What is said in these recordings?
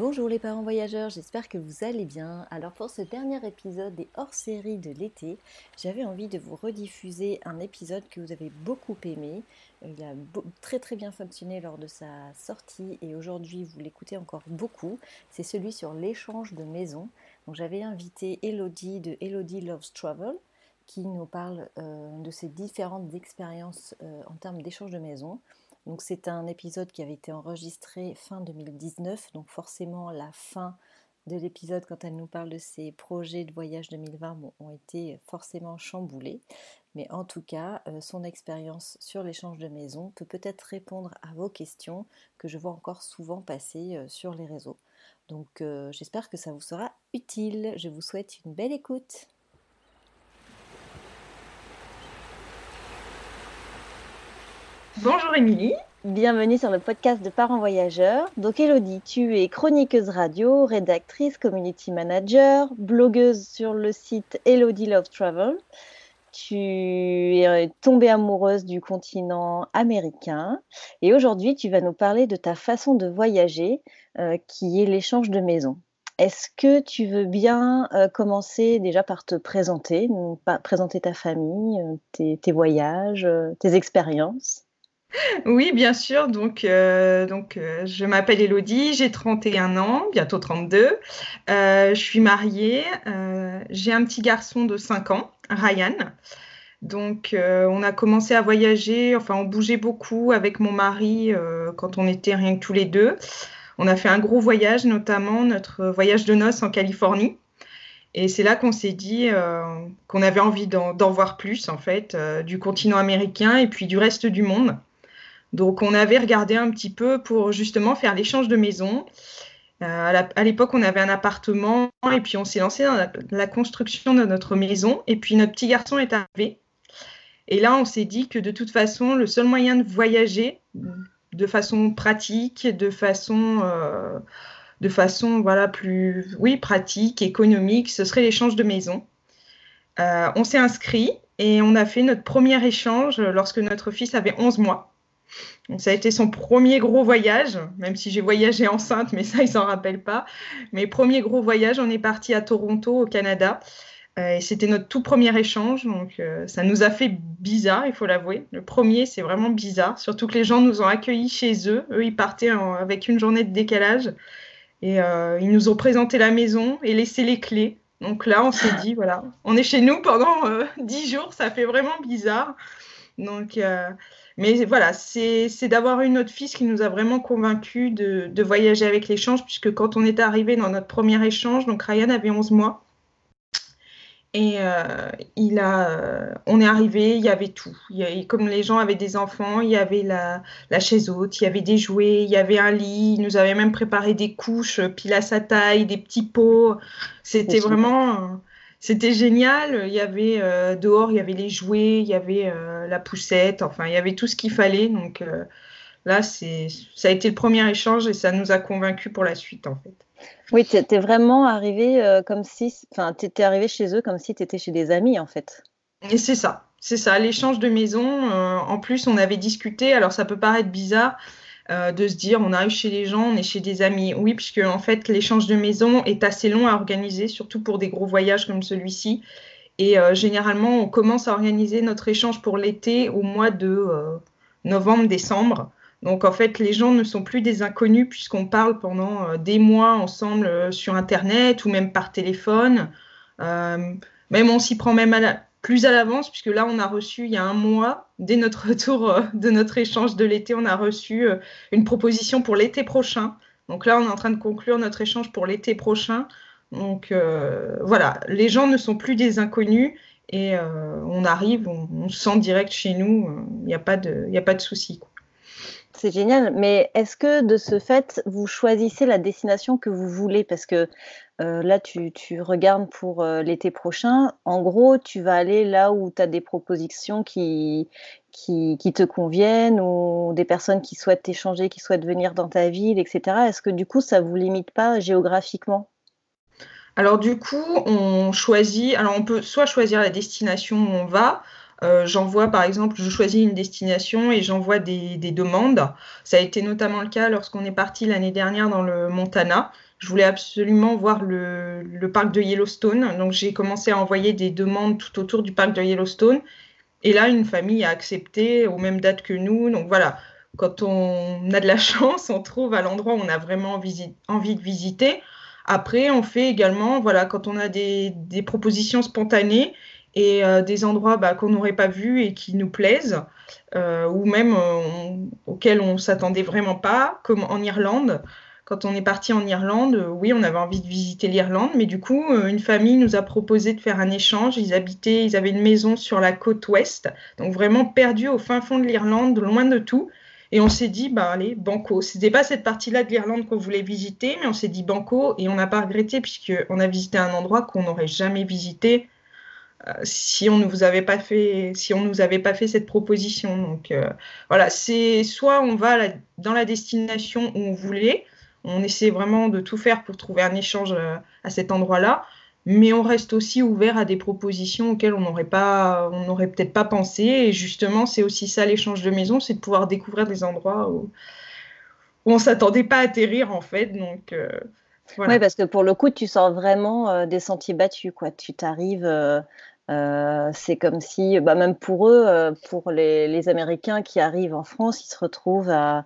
Bonjour les parents voyageurs, j'espère que vous allez bien. Alors pour ce dernier épisode des hors-série de l'été, j'avais envie de vous rediffuser un épisode que vous avez beaucoup aimé. Il a très très bien fonctionné lors de sa sortie et aujourd'hui vous l'écoutez encore beaucoup. C'est celui sur l'échange de maisons. Donc j'avais invité Elodie de Elodie Loves Travel qui nous parle euh, de ses différentes expériences euh, en termes d'échange de maisons. Donc c'est un épisode qui avait été enregistré fin 2019, donc forcément la fin de l'épisode quand elle nous parle de ses projets de voyage 2020 ont été forcément chamboulés. Mais en tout cas, euh, son expérience sur l'échange de maison peut peut-être répondre à vos questions que je vois encore souvent passer euh, sur les réseaux. Donc euh, j'espère que ça vous sera utile. Je vous souhaite une belle écoute. Bonjour Émilie. Bienvenue sur le podcast de Parents Voyageurs. Donc Elodie, tu es chroniqueuse radio, rédactrice, community manager, blogueuse sur le site Elodie Love Travel. Tu es tombée amoureuse du continent américain et aujourd'hui tu vas nous parler de ta façon de voyager euh, qui est l'échange de maisons. Est-ce que tu veux bien euh, commencer déjà par te présenter, présenter ta famille, euh, tes voyages, tes expériences? Oui, bien sûr. Donc, euh, euh, je m'appelle Elodie, j'ai 31 ans, bientôt 32. Euh, je suis mariée, j'ai un petit garçon de 5 ans, Ryan. Donc, on a commencé à voyager, enfin, on bougeait beaucoup avec mon mari quand on était rien que tous les deux. On a fait un gros voyage, notamment notre voyage de noces en Californie. Et c'est là qu'on s'est dit qu'on avait envie d'en voir plus, en fait, du continent américain et puis du reste du monde. Donc on avait regardé un petit peu pour justement faire l'échange de maisons. Euh, à l'époque, on avait un appartement et puis on s'est lancé dans la, construction de notre maison. Et puis notre petit garçon est arrivé. Et là, on s'est dit que de toute façon, le seul moyen de voyager de façon pratique, de façon, euh, voilà plus, oui, pratique, économique, ce serait l'échange de maison. Euh, on s'est inscrit et on a fait notre premier échange lorsque notre fils avait 11 mois ça a été son premier gros voyage, même si j'ai voyagé enceinte, mais ça, il s'en rappelle pas. Mais premier gros voyage, on est parti à Toronto, au Canada. Euh, et c'était notre tout premier échange, donc euh, ça nous a fait bizarre, il faut l'avouer. Le premier, c'est vraiment bizarre, surtout que les gens nous ont accueillis chez eux. Eux, ils partaient avec une journée de décalage. Et euh, ils nous ont présenté la maison et laissé les clés. Donc là, on s'est dit, voilà, on est chez nous pendant dix jours, ça fait vraiment bizarre. Donc, mais voilà, c'est d'avoir eu notre fils qui nous a vraiment convaincus de, voyager avec l'échange, puisque quand on est arrivé dans notre premier échange, donc Ryan avait 11 mois, et euh, il a, on est arrivé, il y avait tout. Il comme les gens avaient des enfants, il y avait la, la, chaise haute, il y avait des jouets, il y avait un lit, il nous avait même préparé des couches pile à sa taille, des petits pots. C'était vraiment c'était génial. Il y avait euh, dehors, il y avait les jouets, il y avait euh, la poussette, enfin, il y avait tout ce qu'il fallait. Donc euh, là, c'est, ça a été le premier échange et ça nous a convaincus pour la suite, en fait. Oui, tu étais vraiment arrivé comme si, enfin, tu étais arrivé chez eux comme si tu étais chez des amis, en fait. Et c'est ça, c'est ça, l'échange de maison. en plus, on avait discuté, alors ça peut paraître bizarre, euh, de se dire on arrive chez les gens, on est chez des amis. Oui, puisque en fait l'échange de maison est assez long à organiser, surtout pour des gros voyages comme celui-ci. Et euh, généralement, on commence à organiser notre échange pour l'été au mois de euh, novembre-décembre. Donc en fait, les gens ne sont plus des inconnus puisqu'on parle pendant des mois ensemble sur Internet ou même par téléphone. même on s'y prend même à la, plus à l'avance, puisque là, on a reçu il y a un mois, dès notre retour euh, de notre échange de l'été, on a reçu euh, une proposition pour l'été prochain. Donc là, on est en train de conclure notre échange pour l'été prochain. Donc euh, voilà, les gens ne sont plus des inconnus et on arrive, on, se sent direct chez nous, il n'y a pas de, y a pas de souci. C'est génial, mais est-ce que de ce fait, vous choisissez la destination que vous voulez? Parce que euh, là, tu, regardes pour euh, l'été prochain. En gros, tu vas aller là où tu as des propositions qui, qui, te conviennent ou des personnes qui souhaitent échanger, qui souhaitent venir dans ta ville, etc. Est-ce que du coup, ça ne vous limite pas géographiquement? Alors du coup, on choisit, alors on peut soit choisir la destination où on va, euh, j'envoie par exemple, je choisis une destination et j'envoie des, demandes. Ça a été notamment le cas lorsqu'on est parti l'année dernière dans le Montana. je voulais absolument voir le, parc de Yellowstone. Donc j'ai commencé à envoyer des demandes tout autour du parc de Yellowstone. Et là, une famille a accepté aux mêmes dates que nous. Donc voilà, quand on a de la chance, on trouve à l'endroit où on a vraiment envie de visiter. Après, on fait également, voilà, quand on a des propositions spontanées et euh, des endroits bah, qu'on n'aurait pas vus et qui nous plaisent, euh, ou même euh, auxquels on s'attendait vraiment pas, comme en Irlande. Quand on est parti en Irlande, oui, on avait envie de visiter l'Irlande, mais du coup, une famille nous a proposé de faire un échange. Ils habitaient, ils avaient une maison sur la côte ouest, donc vraiment perdu au fin fond de l'Irlande, loin de tout. Et on s'est dit, bah allez, banco. C'était pas cette partie-là de l'Irlande qu'on voulait visiter, mais on s'est dit banco et on n'a pas regretté puisqu'on a visité un endroit qu'on n'aurait jamais visité si on ne vous avait pas fait, si on nous avait pas fait cette proposition. Donc euh, voilà, c'est soit on va dans la destination où on voulait, on essaie vraiment de tout faire pour trouver un échange euh, à cet endroit-là, mais on reste aussi ouvert à des propositions auxquelles on n'aurait pas, on n'aurait peut-être pas pensé. Et justement, c'est aussi ça l'échange de maison, c'est de pouvoir découvrir des endroits où, où on s'attendait pas à atterrir en fait. Donc Oui, parce que pour le coup, tu sors vraiment des sentiers battus, quoi. Tu t'arrives, euh, c'est comme si, bah, même pour eux, euh, pour les, Américains qui arrivent en France, ils se retrouvent à,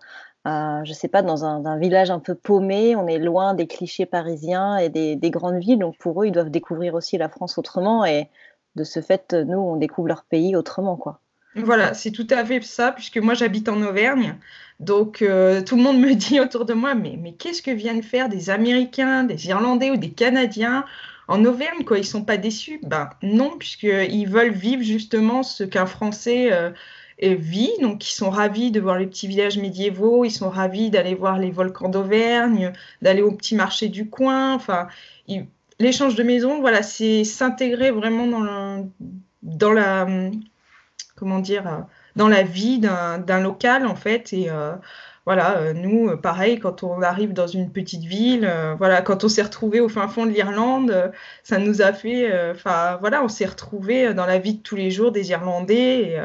je sais pas, dans un, village un peu paumé. On est loin des clichés parisiens et des, grandes villes. Donc pour eux, ils doivent découvrir aussi la France autrement. Et de ce fait, nous, on découvre leur pays autrement, quoi. Voilà, c'est tout à fait ça, puisque moi j'habite en Auvergne. Donc euh, tout le monde me dit autour de moi, mais, mais qu'est-ce que viennent faire des Américains, des Irlandais ou des Canadiens en Auvergne, quoi, ils sont pas déçus? Ben non, puisqu'ils veulent vivre justement ce qu'un Français euh, vit. Donc ils sont ravis de voir les petits villages médiévaux, ils sont ravis d'aller voir les volcans d'Auvergne, d'aller au petit marché du coin. Enfin, l'échange de maisons, voilà, c'est s'intégrer vraiment dans, dans la comment dire euh, dans la vie d'un local en fait et euh, voilà, euh, nous, pareil, quand on arrive dans une petite ville, euh, voilà, quand on s'est retrouvé au fin fond de l'Irlande, ça nous a fait, enfin, voilà, on s'est retrouvé dans la vie de tous les jours des Irlandais. Et,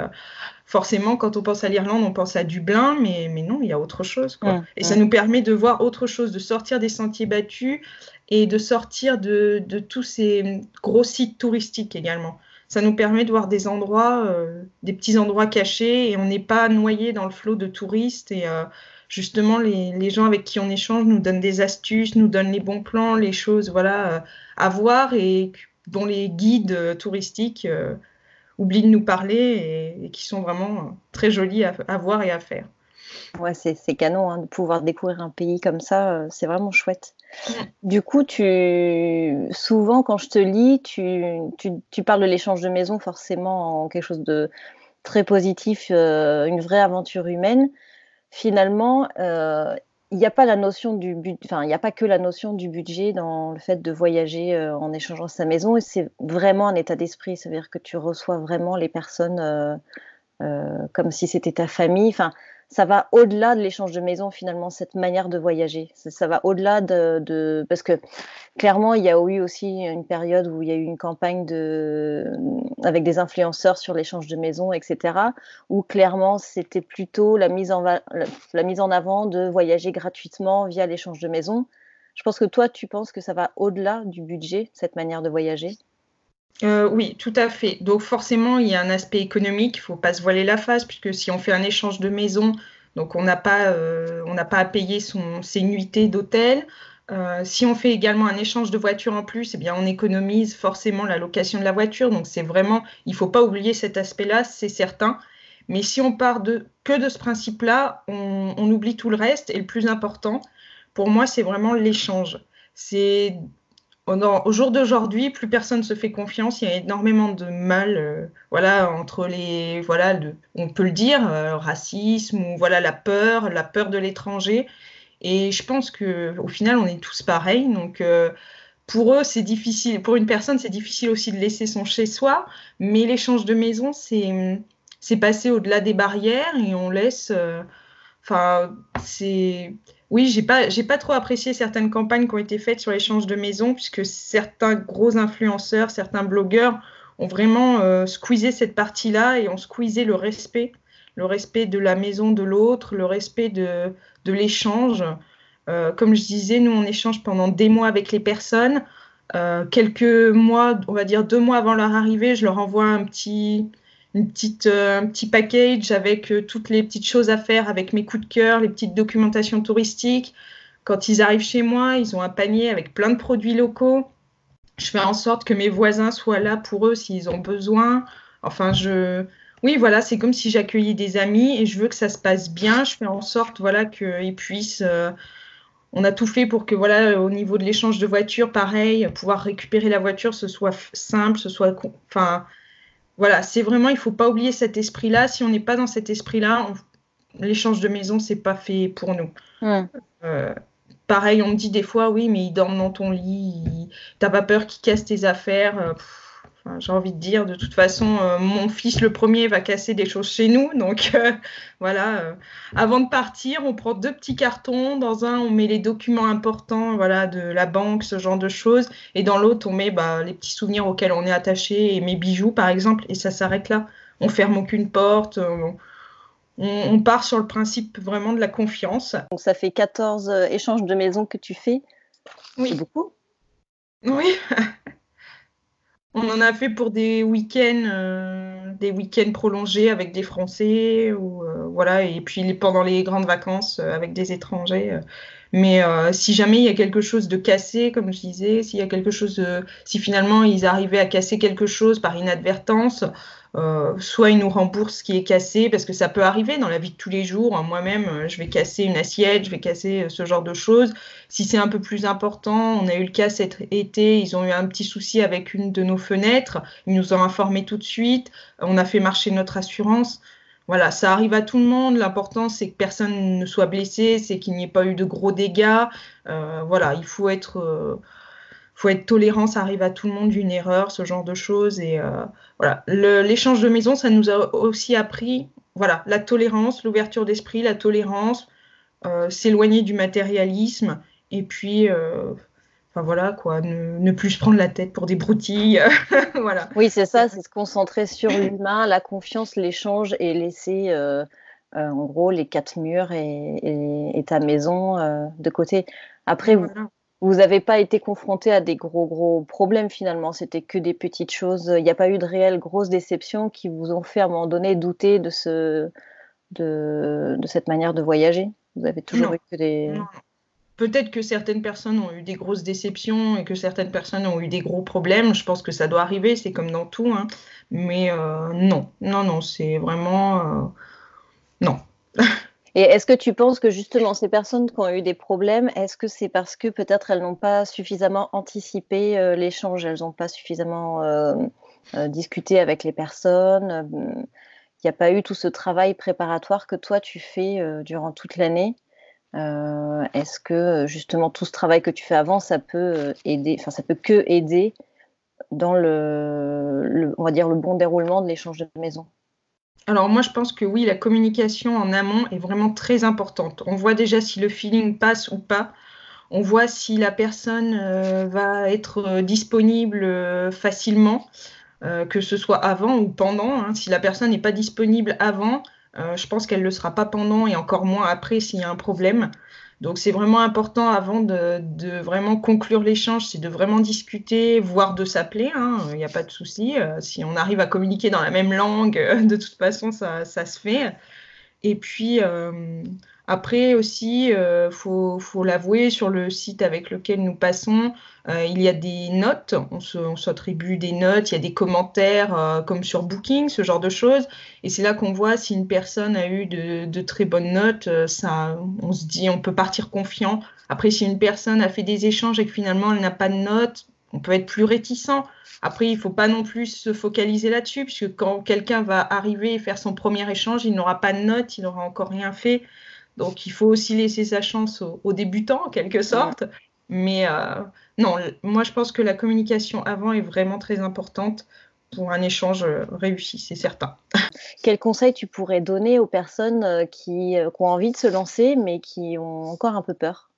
forcément, quand on pense à l'Irlande, on pense à Dublin, mais, mais non, il y a autre chose. Quoi. Mmh, et ça mmh. nous permet de voir autre chose, de sortir des sentiers battus et de sortir de, de tous ces gros sites touristiques également ça nous permet de voir des endroits, euh, des petits endroits cachés et on n'est pas noyé dans le flot de touristes. Et euh, justement, les, gens avec qui on échange nous donnent des astuces, nous donnent les bons plans, les choses voilà, euh, à voir et dont les guides touristiques oublient de nous parler et, qui sont vraiment très jolis à, voir et à faire. Ouais, c'est canon hein, de pouvoir découvrir un pays comme ça, c'est vraiment chouette. Du coup, tu souvent quand je te lis, tu, parles de l'échange de maison forcément en quelque chose de très positif, euh, une vraie aventure humaine. Finalement, euh, il n'y a pas la notion du a pas que la notion du budget dans le fait de voyager euh, en échangeant sa maison. Et c'est vraiment un état d'esprit. C'est-à-dire que tu reçois vraiment les personnes comme si c'était ta famille. Ça va au-delà de l'échange de maison finalement cette manière de voyager. Ça, va au-delà de, parce que clairement il y a eu aussi une période où il y a eu une campagne de avec des influenceurs sur l'échange de maison etc où clairement c'était plutôt la mise en la mise en avant de voyager gratuitement via l'échange de maison. Je pense que toi tu penses que ça va au-delà du budget cette manière de voyager? Euh, oui, tout à fait. Donc forcément, il y a un aspect économique, il ne faut pas se voiler la face, puisque si on fait un échange de maison, donc on n'a pas, euh, pas à payer son, ses nuitées d'hôtel. Euh, si on fait également un échange de voiture en plus, eh bien on économise forcément la location de la voiture. Donc c'est vraiment, il ne faut pas oublier cet aspect-là, c'est certain. Mais si on part de, que de ce principe-là, on, on oublie tout le reste. Et le plus important, pour moi, c'est vraiment l'échange. C'est au jour d'aujourd'hui, plus personne se fait confiance. Il y a énormément de mal, euh, voilà, entre les, voilà, on peut le dire, euh, racisme ou voilà la peur, la peur de l'étranger. Et je pense que au final, on est tous pareils. Donc euh, pour eux, c'est difficile. Pour une personne, c'est difficile aussi de laisser son chez soi. Mais l'échange de maison, c'est c'est passer au-delà des barrières et on laisse. Enfin, c'est oui, j'ai pas, j'ai pas trop apprécié certaines campagnes qui ont été faites sur l'échange de maisons, puisque certains gros influenceurs, certains blogueurs ont vraiment euh, squeezé cette partie-là et ont squeezé le respect, le respect de la maison de l'autre, le respect de, de l'échange. comme je disais, nous, on échange pendant des mois avec les personnes. quelques mois, on va dire deux mois avant leur arrivée, je leur envoie un petit, une petite, un petit package avec toutes les petites choses à faire, avec mes coups de cœur, les petites documentations touristiques. Quand ils arrivent chez moi, ils ont un panier avec plein de produits locaux. Je fais en sorte que mes voisins soient là pour eux s'ils ont besoin. Enfin, je, oui, voilà, c'est comme si j'accueillais des amis et je veux que ça se passe bien. Je fais en sorte, voilà, qu'ils puissent. Euh, on a tout fait pour que, voilà, au niveau de l'échange de voitures, pareil, pouvoir récupérer la voiture, ce soit simple, ce soit, enfin, voilà, c'est vraiment, il faut pas oublier cet esprit-là. Si on n'est pas dans cet esprit-là, l'échange de maison, c'est pas fait pour nous. Euh, pareil, on me dit des fois, oui, mais ils dorment dans ton lit, t'as pas peur qu'ils cassent tes affaires. J'ai envie de dire, de toute façon, euh, mon fils le premier va casser des choses chez nous. Donc euh, voilà, euh, avant de partir, on prend deux petits cartons. Dans un, on met les documents importants voilà, de la banque, ce genre de choses. Et dans l'autre, on met bah, les petits souvenirs auxquels on est attaché et mes bijoux, par exemple. Et ça s'arrête là. On ferme aucune porte. On, on, part sur le principe vraiment de la confiance. Donc ça fait 14 échanges de maisons que tu fais. Oui. C'est beaucoup. Oui. On en a fait pour des week-ends, euh, des week-ends prolongés avec des Français, ou euh, voilà, et puis pendant les grandes vacances euh, avec des étrangers. Mais si jamais il y a quelque chose de cassé, comme je disais, s'il y a quelque chose, si finalement ils arrivaient à casser quelque chose par inadvertance, euh, soit ils nous remboursent ce qui est cassé, parce que ça peut arriver dans la vie de tous les jours. Hein. Moi-même, euh, je vais casser une assiette, je vais casser euh, ce genre de choses. Si c'est un peu plus important, on a eu le cas cet été, ils ont eu un petit souci avec une de nos fenêtres, ils nous ont informé tout de suite, on a fait marcher notre assurance. Voilà, ça arrive à tout le monde. L'important, c'est que personne ne soit blessé, c'est qu'il n'y ait pas eu de gros dégâts. voilà, il faut être faut être tolérant, ça arrive à tout le monde, une erreur, ce genre de choses. Et euh, voilà, l'échange de maison, ça nous a aussi appris, voilà, la tolérance, l'ouverture d'esprit, la tolérance, euh, s'éloigner du matérialisme, et puis, euh, enfin voilà, quoi, ne, plus se prendre la tête pour des broutilles, voilà. Oui, c'est ça, c'est se concentrer sur l'humain, la confiance, l'échange, et laisser. en gros, les quatre murs et, ta maison de côté. Après, vous n'avez pas été confronté à des gros gros problèmes finalement, c'était que des petites choses. Il n'y a pas eu de réelles grosses déceptions qui vous ont fait à un moment donné douter de ce de, de cette manière de voyager? Vous avez toujours eu que des. Peut-être que certaines personnes ont eu des grosses déceptions et que certaines personnes ont eu des gros problèmes. Je pense que ça doit arriver, c'est comme dans tout. Hein. Mais euh, non, non, non, c'est vraiment euh, non. Et est-ce que tu penses que justement ces personnes qui ont eu des problèmes, est-ce que c'est parce que peut-être elles n'ont pas suffisamment anticipé euh, l'échange, elles n'ont pas suffisamment euh, euh, discuté avec les personnes, il n'y a pas eu tout ce travail préparatoire que toi tu fais durant toute l'année Est-ce que justement tout ce travail que tu fais avant, ça peut aider, enfin ça peut que aider dans le, on va dire le bon déroulement de l'échange de maison? Alors moi, je pense que oui, la communication en amont est vraiment très importante. On voit déjà si le feeling passe ou pas. On voit si la personne euh, va être euh, disponible euh, facilement, que ce soit avant ou pendant. Hein. Si la personne n'est pas disponible avant, je pense qu'elle ne le sera pas pendant et encore moins après s'il y a un problème. Donc c'est vraiment important avant de, vraiment conclure l'échange, c'est de vraiment discuter, voire de s'appeler, il hein, n'y a pas de souci. Euh, si on arrive à communiquer dans la même langue, de toute façon, ça, ça se fait. Et puis, euh, après aussi, il euh, faut, l'avouer, sur le site avec lequel nous passons, euh, il y a des notes, on s'attribue des notes, il y a des commentaires euh, comme sur Booking, ce genre de choses. Et c'est là qu'on voit si une personne a eu de, très bonnes notes, ça, on se dit, on peut partir confiant. Après, si une personne a fait des échanges et que finalement elle n'a pas de notes, on peut être plus réticent. Après, il ne faut pas non plus se focaliser là-dessus, puisque quand quelqu'un va arriver et faire son premier échange, il n'aura pas de notes, il n'aura encore rien fait. Donc il faut aussi laisser sa chance aux, débutants en quelque sorte. Mais euh, non, moi je pense que la communication avant est vraiment très importante pour un échange euh, réussi, c'est certain. Quel conseil tu pourrais donner aux personnes euh, qui, ont envie de se lancer mais qui ont encore un peu peur?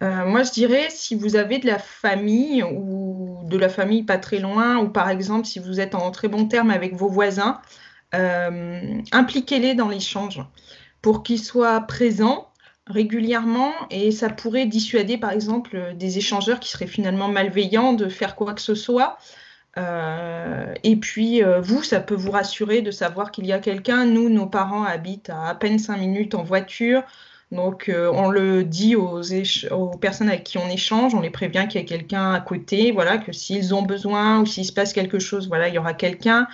Moi, je dirais si vous avez de la famille ou de la famille pas très loin, ou par exemple si vous êtes en très bon terme avec vos voisins, impliquez-les dans l'échange pour qu'ils soient présents, régulièrement et ça pourrait dissuader par exemple des échangeurs qui seraient finalement malveillants de faire quoi que ce soit. Euh, et puis euh, vous, ça peut vous rassurer de savoir qu'il y a quelqu'un. Nous, nos parents habitent à à peine cinq minutes en voiture. Donc euh, on le dit aux, aux, personnes avec qui on échange, on les prévient qu'il y a quelqu'un à côté, voilà, que s'ils ont besoin ou s'il se passe quelque chose, voilà, il y aura quelqu'un.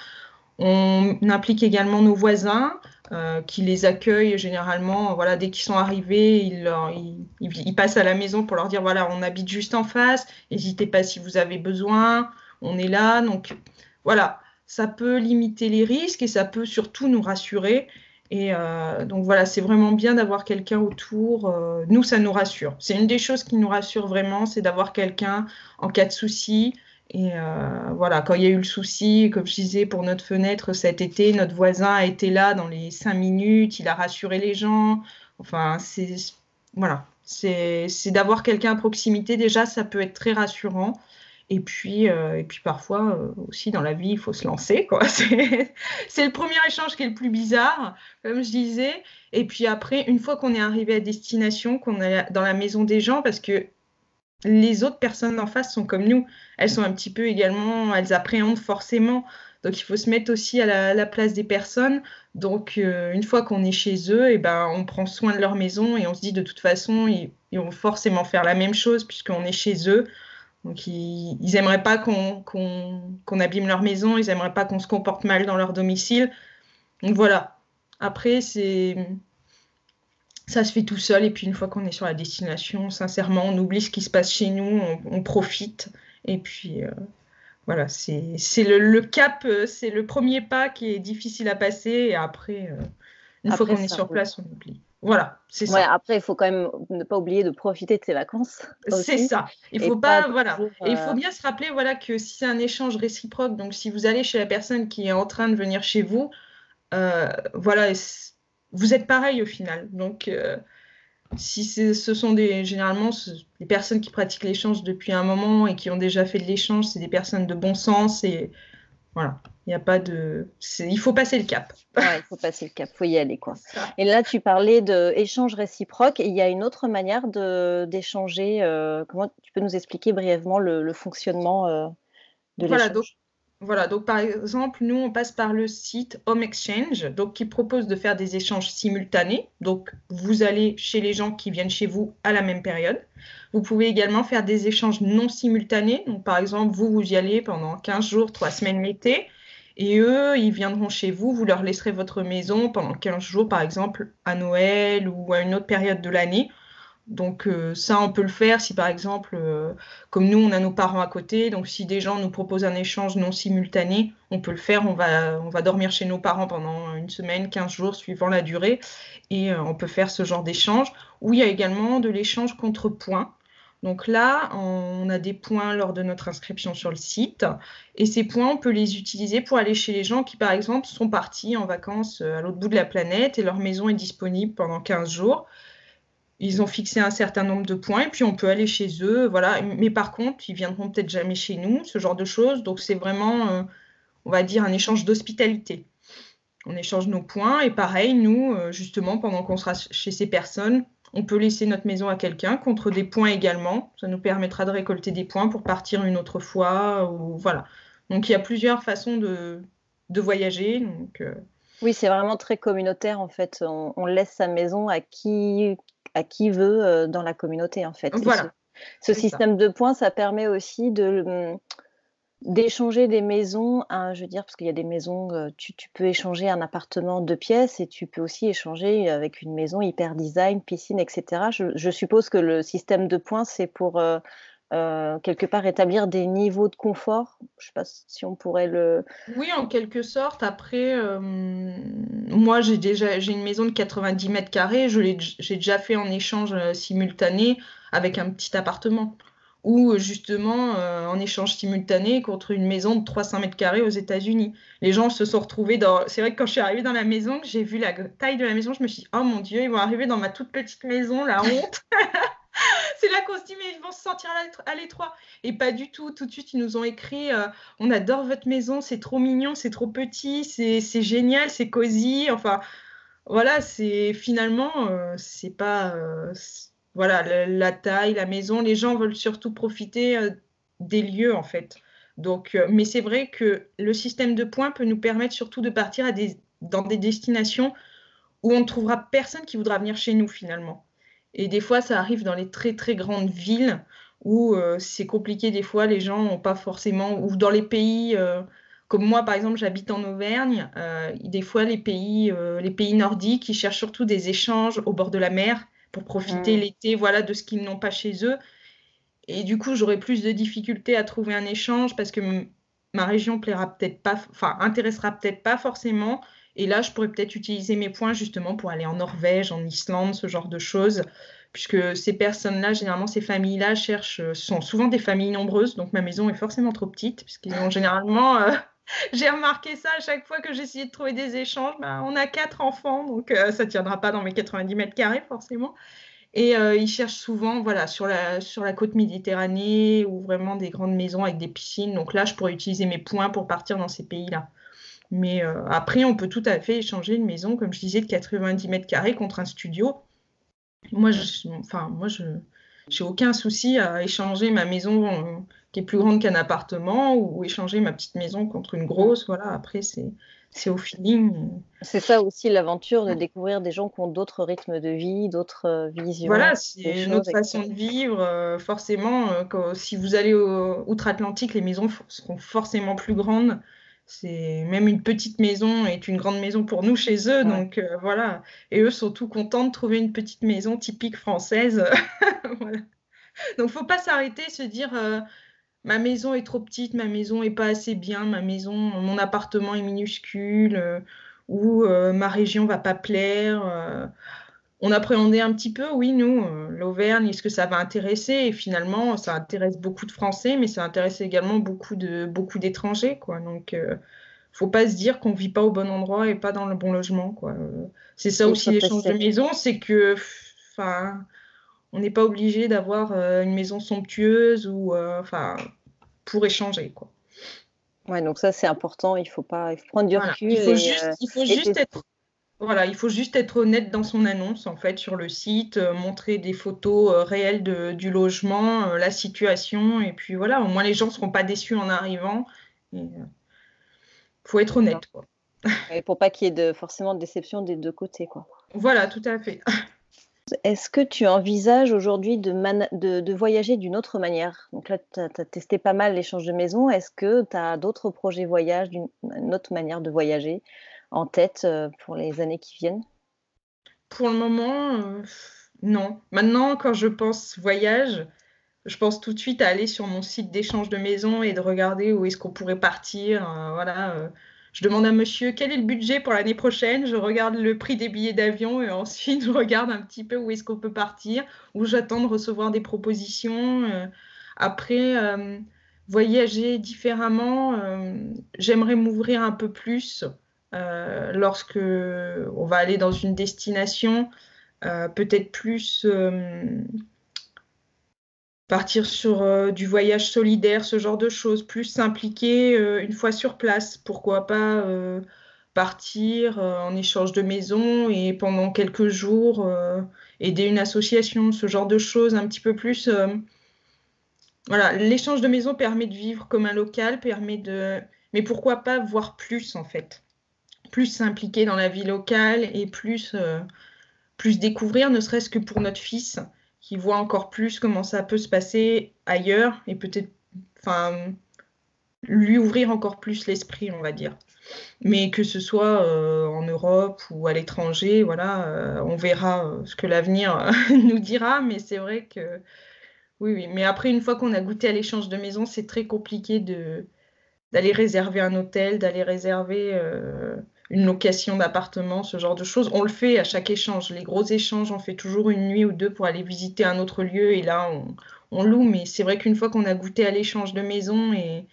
On implique également nos voisins. Euh, qui les accueillent généralement. Voilà, dès qu'ils sont arrivés, ils, passent à la maison pour leur dire voilà, on habite juste en face. N'hésitez pas si vous avez besoin. On est là. Donc voilà, ça peut limiter les risques et ça peut surtout nous rassurer. Et euh, donc voilà, c'est vraiment bien d'avoir quelqu'un autour. Euh, nous, ça nous rassure. C'est une des choses qui nous rassure vraiment, c'est d'avoir quelqu'un en cas de souci. Et euh, voilà, quand il y a eu le souci, comme je disais, pour notre fenêtre cet été, notre voisin a été là dans les cinq minutes, il a rassuré les gens. Enfin, c'est voilà, c'est d'avoir quelqu'un à proximité déjà, ça peut être très rassurant. Et puis, euh, et puis parfois euh, aussi dans la vie, il faut se lancer. C'est le premier échange qui est le plus bizarre, comme je disais. Et puis après, une fois qu'on est arrivé à destination, qu'on est dans la maison des gens, parce que les autres personnes en face sont comme nous. Elles sont un petit peu également, elles appréhendent forcément. Donc il faut se mettre aussi à la, place des personnes. Donc euh, une fois qu'on est chez eux, et eh ben, on prend soin de leur maison et on se dit de toute façon, ils, vont forcément faire la même chose puisqu'on est chez eux. Donc ils n'aimeraient pas qu'on abîme leur maison, ils n'aimeraient pas qu'on se comporte mal dans leur domicile. Donc voilà. Après, c'est ça se fait tout seul. Et puis une fois qu'on est sur la destination, sincèrement, on oublie ce qui se passe chez nous, on, profite. Et puis euh, voilà, c'est le, cap, euh, c'est le premier pas qui est difficile à passer. Et après, euh, une fois qu'on est sur place, on oublie. Voilà, c'est ça. Après, il faut quand même ne pas oublier de profiter de ses vacances. C'est ça. Il faut pas, voilà. il faut bien se rappeler, voilà, que si c'est un échange réciproque, donc si vous allez chez la personne qui est en train de venir chez vous, voilà, vous êtes pareil au final. Donc, euh, si ce sont des, généralement des personnes qui pratiquent l'échange depuis un moment et qui ont déjà fait de l'échange, c'est des personnes de bon sens et voilà. Il n'y a pas de. Il faut passer le cap. il faut passer le cap, il faut y aller. Quoi. Et là, tu parlais d'échange réciproque et il y a une autre manière d'échanger. Euh, comment tu peux nous expliquer brièvement le, fonctionnement euh, de l'échange? voilà, donc par exemple, nous, on passe par le site Home Exchange, donc qui propose de faire des échanges simultanés. Donc, vous allez chez les gens qui viennent chez vous à la même période. Vous pouvez également faire des échanges non simultanés. Donc, par exemple, vous, vous y allez pendant 15 jours, 3 semaines l'été, et eux, ils viendront chez vous, vous leur laisserez votre maison pendant 15 jours, par exemple, à Noël ou à une autre période de l'année. Donc euh, ça, on peut le faire si par exemple, euh, comme nous, on a nos parents à côté, donc si des gens nous proposent un échange non simultané, on peut le faire, on va, on va dormir chez nos parents pendant une semaine, 15 jours, suivant la durée, et euh, on peut faire ce genre d'échange. Ou il y a également de l'échange contre points. Donc là, on a des points lors de notre inscription sur le site, et ces points, on peut les utiliser pour aller chez les gens qui, par exemple, sont partis en vacances à l'autre bout de la planète et leur maison est disponible pendant 15 jours ils ont fixé un certain nombre de points et puis on peut aller chez eux, voilà. Mais par contre, ils viendront peut-être jamais chez nous, ce genre de choses. Donc c'est vraiment, euh, on va dire, un échange d'hospitalité. On échange nos points et pareil, nous, euh, justement, pendant qu'on sera chez ces personnes, on peut laisser notre maison à quelqu'un contre des points également. Ça nous permettra de récolter des points pour partir une autre fois. Voilà. Donc il y a plusieurs façons de, voyager. Euh, Oui, c'est vraiment très communautaire en fait. on, laisse sa maison à qui, à qui veut euh, dans la communauté en fait. Voilà. Ce, système de points, ça permet aussi de hum, d'échanger des maisons, je veux dire, parce qu'il y a des maisons, euh, tu, peux échanger un appartement de pièces et tu peux aussi échanger avec une maison hyper design, piscine, etc. Je, suppose que le système de points, c'est pour euh, euh, quelque part établir des niveaux de confort. Je ne sais pas si on pourrait le. Oui, en quelque sorte. Après, euh, moi, j'ai déjà j'ai une maison de 90 mètres carrés. Je j'ai déjà fait en échange euh, simultané avec un petit appartement. Ou justement en échange simultané contre une maison de 300 mètres carrés aux États-Unis. Les gens se sont retrouvés dans. C'est vrai que quand je suis arrivée dans la maison, j'ai vu la taille de la maison, je me suis dit, oh mon Dieu, ils vont arriver dans ma toute petite maison, la honte. c'est là qu'on se dit, mais ils vont se sentir à l'étroit. Et pas du tout. Tout de suite, ils nous ont écrit euh, On adore votre maison, c'est trop mignon, c'est trop petit, c'est génial, c'est cosy. Enfin, voilà, c'est finalement, c'est pas, voilà, la, taille, la maison, les gens veulent surtout profiter des lieux en fait. Donc, mais c'est vrai que le système de points peut nous permettre surtout de partir dans des destinations où on ne trouvera personne qui voudra venir chez nous finalement. Et des fois, ça arrive dans les très très grandes villes où euh, c'est compliqué des fois, les gens n'ont pas forcément, ou dans les pays euh, comme moi par exemple, j'habite en Auvergne, euh, des fois les pays, les pays nordiques, ils cherchent surtout des échanges au bord de la mer pour profiter mmh. l'été, voilà, de ce qu'ils n'ont pas chez eux. Et du coup, j'aurais plus de difficultés à trouver un échange parce que ma région plaira peut-être pas, enfin intéressera peut-être pas forcément. Et là, je pourrais peut-être utiliser mes points justement pour aller en Norvège, en Islande, ce genre de choses. Puisque ces personnes-là, généralement, ces familles-là cherchent, euh, sont souvent des familles nombreuses. Donc ma maison est forcément trop petite, puisqu'ils ont généralement. Euh, j'ai remarqué ça à chaque fois que j'essayais de trouver des échanges. Ben, on a quatre enfants, donc euh, ça ne tiendra pas dans mes 90 mètres carrés, forcément. Et ils cherchent souvent voilà, sur, la, sur la côte méditerranée ou vraiment des grandes maisons avec des piscines. Donc là, je pourrais utiliser mes points pour partir dans ces pays-là. Mais euh, après, on peut tout à fait échanger une maison, comme je disais, de 90 mètres carrés contre un studio. Moi, je, enfin, moi, je n'ai aucun souci à échanger ma maison euh, qui est plus grande qu'un appartement ou échanger ma petite maison contre une grosse. Voilà, après, c'est c'est au feeling. C'est ça aussi l'aventure de découvrir des gens qui ont d'autres rythmes de vie, d'autres euh, visions. Voilà, c'est une autre façon de vivre. forcément, si vous allez outre-Atlantique, les maisons seront forcément plus grandes c'est même une petite maison est une grande maison pour nous chez eux, donc euh, voilà. Et eux sont tout contents de trouver une petite maison typique française. voilà. Donc faut pas s'arrêter, se dire euh, ma maison est trop petite, ma maison est pas assez bien, ma maison, mon appartement est minuscule, euh, ou ma région va pas plaire on appréhendait un petit peu, oui, nous, euh, l'Auvergne, est-ce que ça va intéresser? Et finalement, ça intéresse beaucoup de Français, mais ça intéresse également beaucoup de beaucoup d'étrangers, quoi. Donc, ne euh, faut pas se dire qu'on vit pas au bon endroit et pas dans le bon logement, quoi. c'est ça aussi l'échange de maison, c'est que, enfin, on n'est pas obligé d'avoir euh, une maison somptueuse ou, enfin, pour échanger, quoi. Ouais, donc ça c'est important. Il faut pas, il faut prendre du recul. Il faut juste, il faut juste être voilà, il faut juste être honnête dans son annonce, en fait, sur le site, euh, montrer des photos euh, réelles du logement, euh, la situation, et puis voilà, au moins les gens ne seront pas déçus en arrivant. Il faut être honnête, quoi. Et pour pas qu'il y ait de, forcément de déception des deux côtés, quoi. Voilà, tout à fait. Est-ce que tu envisages aujourd'hui de, de, voyager d'une autre manière? Donc là, tu as, testé pas mal l'échange de maison. Est-ce que tu as d'autres projets voyage, d'une autre manière de voyager? En tête euh, pour les années qui viennent? Pour le moment, euh, non. Maintenant, quand je pense voyage, je pense tout de suite à aller sur mon site d'échange de maison et de regarder où est-ce qu'on pourrait partir. Euh, voilà. je demande à monsieur quel est le budget pour l'année prochaine? Je regarde le prix des billets d'avion et ensuite je regarde un petit peu où est-ce qu'on peut partir, où j'attends de recevoir des propositions. après, voyager différemment, j'aimerais m'ouvrir un peu plus euh, lorsque on va aller dans une destination, euh, peut-être plus euh, partir sur du voyage solidaire, ce genre de choses, plus s'impliquer une fois sur place. Pourquoi pas partir en échange de maison et pendant quelques jours aider une association, ce genre de choses, un petit peu plus. voilà, l'échange de maison permet de vivre comme un local, permet de. Mais pourquoi pas voir plus en fait plus s'impliquer dans la vie locale et plus, euh, plus découvrir, ne serait-ce que pour notre fils, qui voit encore plus comment ça peut se passer ailleurs et peut-être lui ouvrir encore plus l'esprit, on va dire. Mais que ce soit euh, en Europe ou à l'étranger, euh, on verra ce que l'avenir nous dira, mais c'est vrai que oui, oui. Mais après, une fois qu'on a goûté à l'échange de maison, c'est très compliqué de d'aller réserver un hôtel, d'aller réserver une location d'appartement, ce genre de choses. On le fait à chaque échange. Les gros échanges, on fait toujours une nuit ou deux pour aller visiter un autre lieu et là, on, loue. Mais c'est vrai qu'une fois qu'on a goûté à l'échange de maison et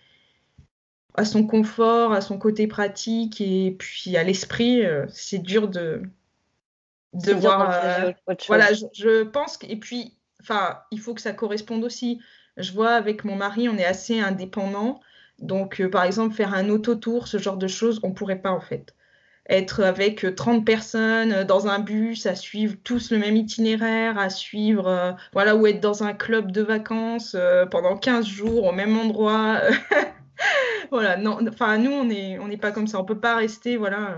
à son confort, à son côté pratique et puis à l'esprit, euh, c'est dur de, de voir. Euh, voilà, je, pense que, et puis, enfin, il faut que ça corresponde aussi. Je vois avec mon mari, on est assez indépendant. Donc, euh, par exemple, faire un autotour, ce genre de choses, on pourrait pas en fait. Être avec 30 personnes dans un bus, à suivre tous le même itinéraire, à suivre, voilà, ou être dans un club de vacances pendant 15 jours au même endroit. voilà, non, enfin, nous, on n'est on pas comme ça. On peut pas rester, voilà.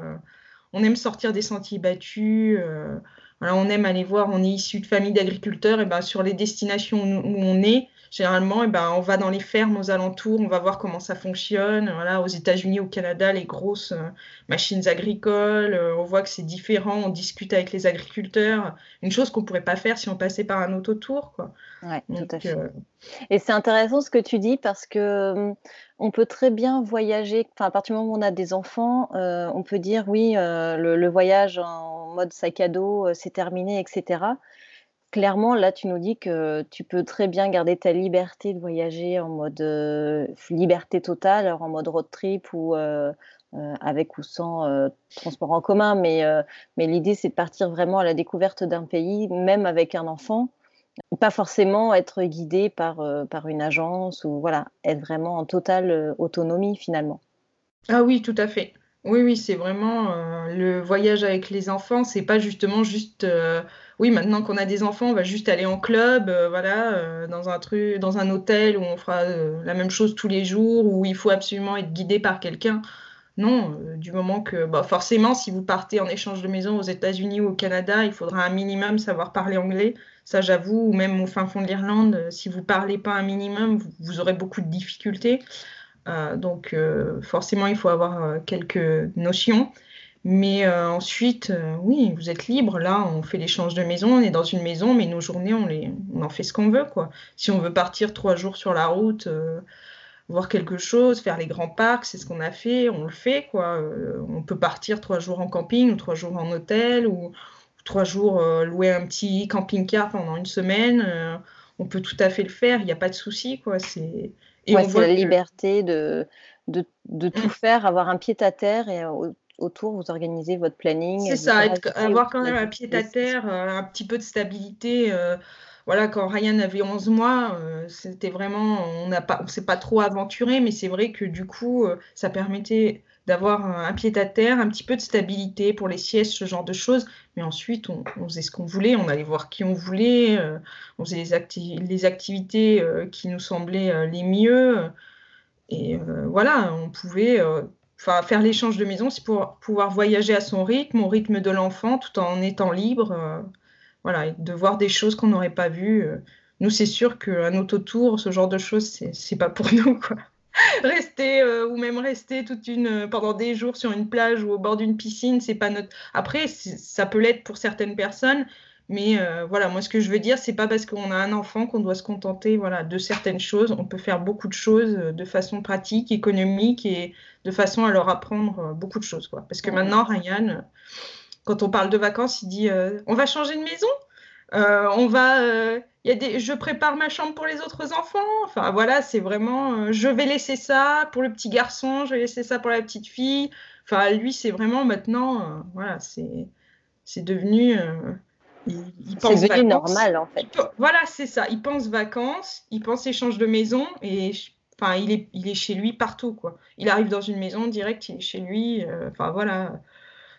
on aime sortir des sentiers battus. voilà, on aime aller voir, on est issu de familles d'agriculteurs, et ben sur les destinations où on est, Généralement, eh ben, on va dans les fermes aux alentours, on va voir comment ça fonctionne. Voilà, aux États-Unis, au Canada, les grosses euh, machines agricoles, euh, on voit que c'est différent, on discute avec les agriculteurs. Une chose qu'on ne pourrait pas faire si on passait par un autotour. Ouais, tout à fait. Euh, Et c'est intéressant ce que tu dis parce que hum, on peut très bien voyager. Enfin, à partir du moment où on a des enfants, on peut dire oui, le, le, voyage en mode sac à dos, c'est terminé, etc clairement, là, tu nous dis que tu peux très bien garder ta liberté de voyager en mode euh, liberté totale, en mode road trip ou euh, euh, avec ou sans transport en commun. Mais, mais l'idée, c'est de partir vraiment à la découverte d'un pays, même avec un enfant. Pas forcément être guidé par, par une agence ou voilà, être vraiment en totale autonomie finalement. Ah oui, tout à fait. Oui, oui, c'est vraiment le voyage avec les enfants, c'est pas justement juste oui, maintenant qu'on a des enfants, on va juste aller en club, euh, voilà, euh, dans un truc, dans un hôtel où on fera euh, la même chose tous les jours, où il faut absolument être guidé par quelqu'un. Non, du moment que, bah, forcément, si vous partez en échange de maison aux États-Unis ou au Canada, il faudra un minimum savoir parler anglais. Ça, j'avoue, ou même au fin fond de l'Irlande, si vous parlez pas un minimum, vous, aurez beaucoup de difficultés. Donc, forcément, il faut avoir quelques notions. Mais euh, ensuite, euh, oui, vous êtes libre. Là, on fait l'échange de maison, on est dans une maison, mais nos journées, on, en fait ce qu'on veut. Quoi. Si on veut partir trois jours sur la route, euh, voir quelque chose, faire les grands parcs, c'est ce qu'on a fait, on le fait. Quoi. on peut partir trois jours en camping ou trois jours en hôtel ou, trois jours louer un petit camping-car pendant une semaine. on peut tout à fait le faire, il n'y a pas de souci. Quoi. C'est... Et c'est la liberté de, de, de tout mmh. faire, avoir un pied à terre et autour, vous organisez votre planning. C'est ça, avoir quand même un pied à terre, euh, un petit peu de stabilité. Euh, voilà, quand Ryan avait 11 mois, euh, c'était vraiment, on on s'est pas trop aventuré, mais c'est vrai que du coup, ça permettait d'avoir un, pied à terre, un petit peu de stabilité pour les siestes, ce genre de choses. Mais ensuite, on, faisait ce qu'on voulait, on allait voir qui on voulait, on faisait les, activités qui nous semblaient les mieux. Et voilà, on pouvait faire l'échange de maison, c'est pour pouvoir voyager à son rythme, au rythme de l'enfant, tout en étant libre. Euh, voilà, de voir des choses qu'on n'aurait pas vues. Euh. Nous, c'est sûr qu'un autotour, ce genre de choses, c'est pas pour nous, quoi. rester euh, ou même rester toute une pendant des jours sur une plage ou au bord d'une piscine, c'est pas notre. Après, ça peut l'être pour certaines personnes, mais euh, voilà, moi ce que je veux dire, c'est pas parce qu'on a un enfant qu'on doit se contenter voilà, de certaines choses. On peut faire beaucoup de choses euh, de façon pratique, économique et de façon à leur apprendre euh, beaucoup de choses. Quoi. Parce que maintenant, Ryan, quand on parle de vacances, il dit on va changer de maison on va, y a des, je prépare ma chambre pour les autres enfants. Enfin voilà, c'est vraiment, je vais laisser ça pour le petit garçon, je vais laisser ça pour la petite fille. Enfin lui, c'est vraiment maintenant, voilà, c'est, c'est devenu c'est devenu normal en fait. voilà, c'est ça. Il pense vacances, il pense échange de maison et enfin, il est, il est chez lui partout quoi. Il arrive dans une maison direct, il est chez lui. Euh, enfin voilà,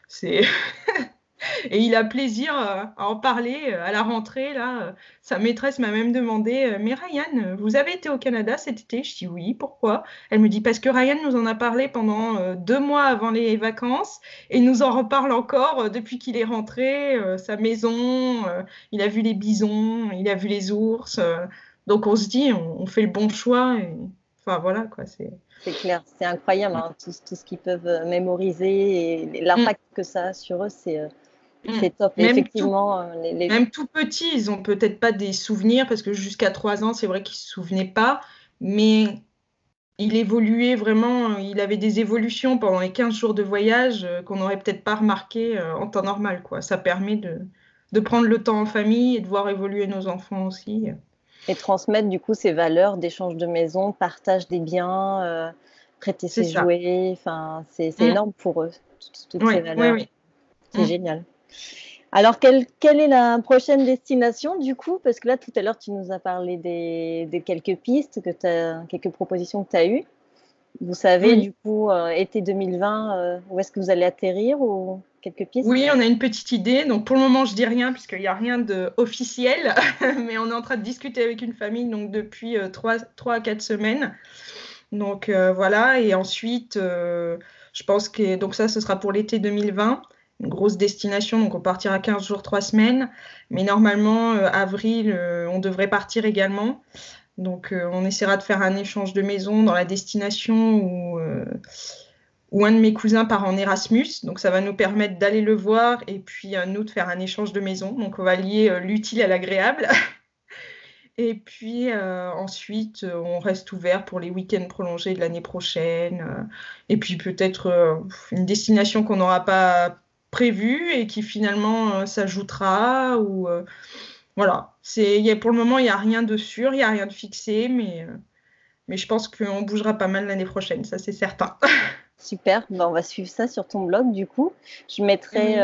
c'est Et il a plaisir euh, à en parler euh, à la rentrée. Là, euh, sa maîtresse m'a même demandé Mais Ryan, vous avez été au Canada cet été Je dis oui, pourquoi Elle me dit Parce que Ryan nous en a parlé pendant deux mois avant les vacances et nous en reparle encore depuis qu'il est rentré. sa maison, il a vu les bisons, il a vu les ours. donc on se dit On, fait le bon choix. Enfin voilà, quoi. C'est. C'est clair, c'est incroyable, hein, tout, ce qu'ils peuvent mémoriser et l'impact mm. que ça a sur eux, c'est. C'est top. Même effectivement, tout, euh, même tout petits, ils ont peut-être pas des souvenirs parce que jusqu'à 3 ans, c'est vrai qu'ils se souvenaient pas, mais il évoluait vraiment, il avait des évolutions pendant les 15 jours de voyage euh, qu'on n'aurait peut-être pas remarqué euh, en temps normal. Quoi. Ça permet de, de, prendre le temps en famille et de voir évoluer nos enfants aussi. Et transmettre du coup ces valeurs d'échange de maison, partage des biens, prêter ses jouets, enfin, c'est mm. énorme pour eux, toutes, ces valeurs. c'est mm. génial. Alors, quelle, est la prochaine destination du coup? Parce que là, tout à l'heure, tu nous as parlé des, de quelques pistes, que quelques propositions que tu as eues. Vous savez, du coup, été 2020, où est-ce que vous allez atterrir ou quelques pistes? Oui, on a une petite idée. Donc pour le moment, je dis rien puisqu'il n'y a rien d'officiel, mais on est en train de discuter avec une famille donc depuis 3, 3 à 4 semaines. Donc voilà, et ensuite, je pense que donc ça, ce sera pour l'été 2020 une grosse destination, donc on partira 15 jours, 3 semaines. Mais normalement, euh, avril, euh, on devrait partir également. Donc euh, on essaiera de faire un échange de maison dans la destination où, où un de mes cousins part en Erasmus. Donc ça va nous permettre d'aller le voir et puis nous de faire un échange de maison. Donc on va lier l'utile à l'agréable. Et puis ensuite, on reste ouvert pour les week-ends prolongés de l'année prochaine. et puis peut-être une destination qu'on n'aura pas prévu et qui finalement euh, s'ajoutera ou euh, voilà c'est y a, pour le moment il n'y a rien de sûr il n'y a rien de fixé mais euh, mais je pense qu'on bougera pas mal l'année prochaine ça c'est certain Super, ben, on va suivre ça sur ton blog du coup. Je mettrai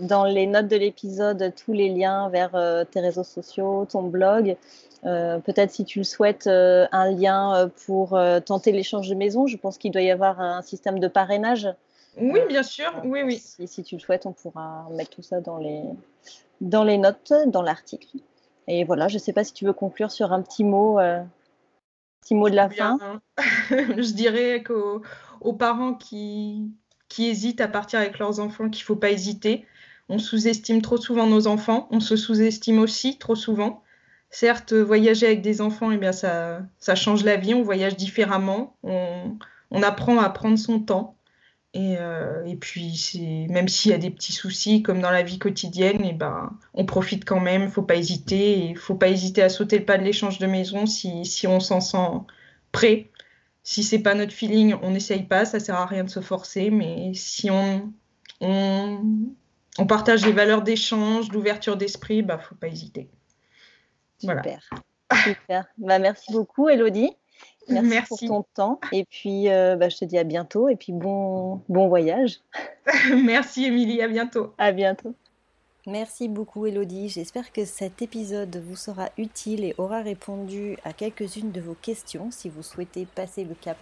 dans les notes de l'épisode tous les liens vers tes réseaux sociaux, ton blog. Peut-être si tu le souhaites, un lien pour tenter l'échange de maison. Je pense qu'il doit y avoir un système de parrainage oui, bien sûr. Oui, oui. Si, tu le souhaites, on pourra mettre tout ça dans les, dans les notes, dans l'article. Et voilà, je ne sais pas si tu veux conclure sur un petit mot, euh, petit mot de la fin. je dirais qu'aux parents qui, qui hésitent à partir avec leurs enfants qu'il ne faut pas hésiter. On sous-estime trop souvent nos enfants, on se sous-estime aussi trop souvent. Certes, voyager avec des enfants, eh bien, ça, ça change la vie, on voyage différemment, on, on apprend à prendre son temps. Et, euh, et puis, même s'il y a des petits soucis, comme dans la vie quotidienne, et eh ben, on profite quand même, il faut pas hésiter. Il faut pas hésiter à sauter le pas de l'échange de maison si, si on s'en sent prêt. Si c'est pas notre feeling, on n'essaye pas, ça sert à rien de se forcer. Mais si on, on, on partage les valeurs d'échange, d'ouverture d'esprit, il bah, ne faut pas hésiter. Super. Super. Bah, merci beaucoup, Elodie. Merci, pour ton temps. Et puis, euh, bah, je te dis à bientôt. Et puis, bon, bon voyage. Merci, Émilie. À bientôt. À bientôt. Merci beaucoup Elodie, j'espère que cet épisode vous sera utile et aura répondu à quelques-unes de vos questions si vous souhaitez passer le cap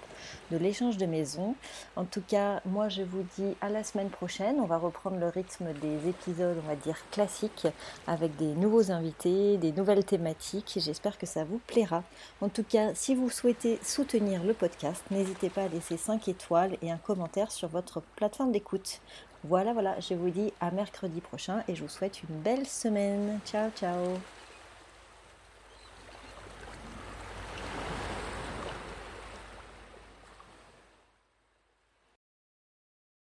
de l'échange de maison. En tout cas, moi je vous dis à la semaine prochaine, on va reprendre le rythme des épisodes, on va dire classiques, avec des nouveaux invités, des nouvelles thématiques, j'espère que ça vous plaira. En tout cas, si vous souhaitez soutenir le podcast, n'hésitez pas à laisser 5 étoiles et un commentaire sur votre plateforme d'écoute. Voilà, voilà, je vous dis à mercredi prochain et je vous souhaite une belle semaine. Ciao, ciao